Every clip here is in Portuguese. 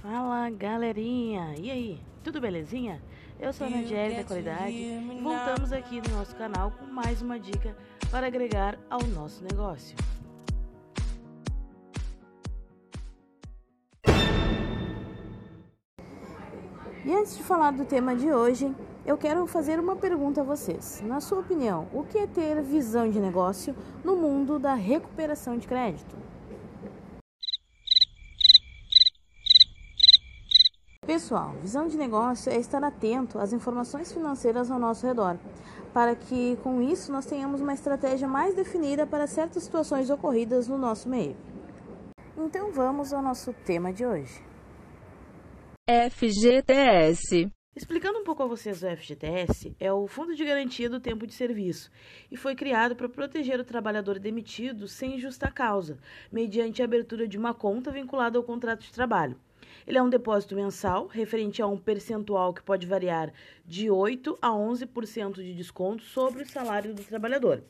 Fala galerinha, e aí, tudo belezinha? Eu sou a Nadiele da Qualidade e voltamos aqui no nosso canal com mais uma dica para agregar ao nosso negócio. E antes de falar do tema de hoje, eu quero fazer uma pergunta a vocês. Na sua opinião, o que é ter visão de negócio no mundo da recuperação de crédito? Pessoal, visão de negócio é estar atento às informações financeiras ao nosso redor, para que com isso nós tenhamos uma estratégia mais definida para certas situações ocorridas no nosso meio. Então vamos ao nosso tema de hoje. FGTS. Explicando um pouco a vocês o FGTS, é o Fundo de Garantia do Tempo de Serviço e foi criado para proteger o trabalhador demitido sem justa causa, mediante a abertura de uma conta vinculada ao contrato de trabalho. Ele é um depósito mensal, referente a um percentual que pode variar de 8 a 11% de desconto sobre o salário do trabalhador.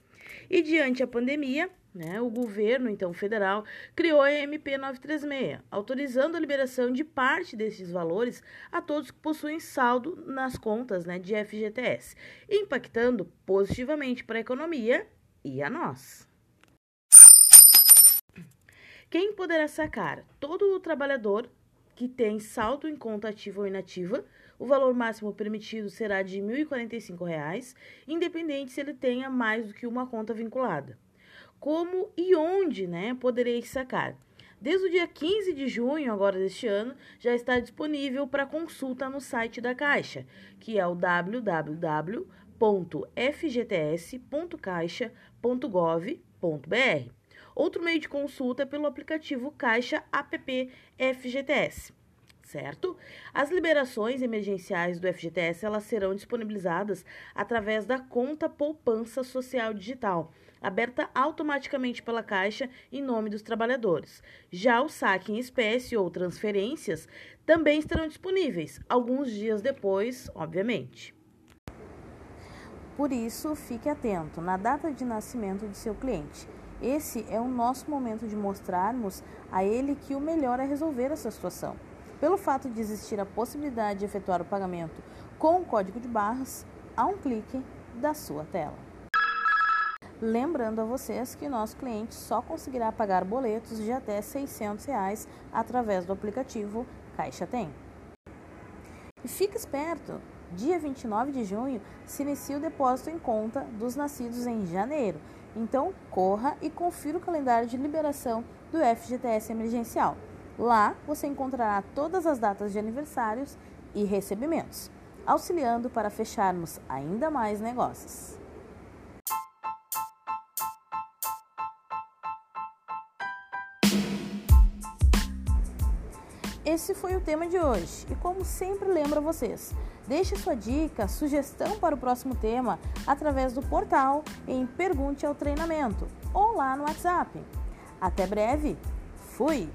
E diante a pandemia, né, o governo, então federal, criou a MP 936, autorizando a liberação de parte desses valores a todos que possuem saldo nas contas né, de FGTS, impactando positivamente para a economia e a nós. Quem poderá sacar? Todo o trabalhador que tem saldo em conta ativa ou inativa, o valor máximo permitido será de R$ 1.045, independente se ele tenha mais do que uma conta vinculada. Como e onde né, poderei sacar? Desde o dia 15 de junho agora deste ano, já está disponível para consulta no site da Caixa, que é o www.fgts.caixa.gov.br. Outro meio de consulta é pelo aplicativo Caixa App FGTS certo? As liberações emergenciais do FGTS elas serão disponibilizadas através da conta poupança social digital, aberta automaticamente pela Caixa em nome dos trabalhadores. Já o saque em espécie ou transferências também estarão disponíveis, alguns dias depois, obviamente. Por isso, fique atento na data de nascimento de seu cliente. Esse é o nosso momento de mostrarmos a ele que o melhor é resolver essa situação. Pelo fato de existir a possibilidade de efetuar o pagamento com o código de barras a um clique da sua tela. Lembrando a vocês que nosso cliente só conseguirá pagar boletos de até 600 reais através do aplicativo Caixa Tem. E fique esperto! Dia 29 de junho se inicia o depósito em conta dos nascidos em janeiro então, corra e confira o calendário de liberação do FGTS emergencial. Lá você encontrará todas as datas de aniversários e recebimentos, auxiliando para fecharmos ainda mais negócios. Esse foi o tema de hoje e, como sempre, lembro a vocês: deixe sua dica, sugestão para o próximo tema através do portal em Pergunte ao Treinamento ou lá no WhatsApp. Até breve, fui!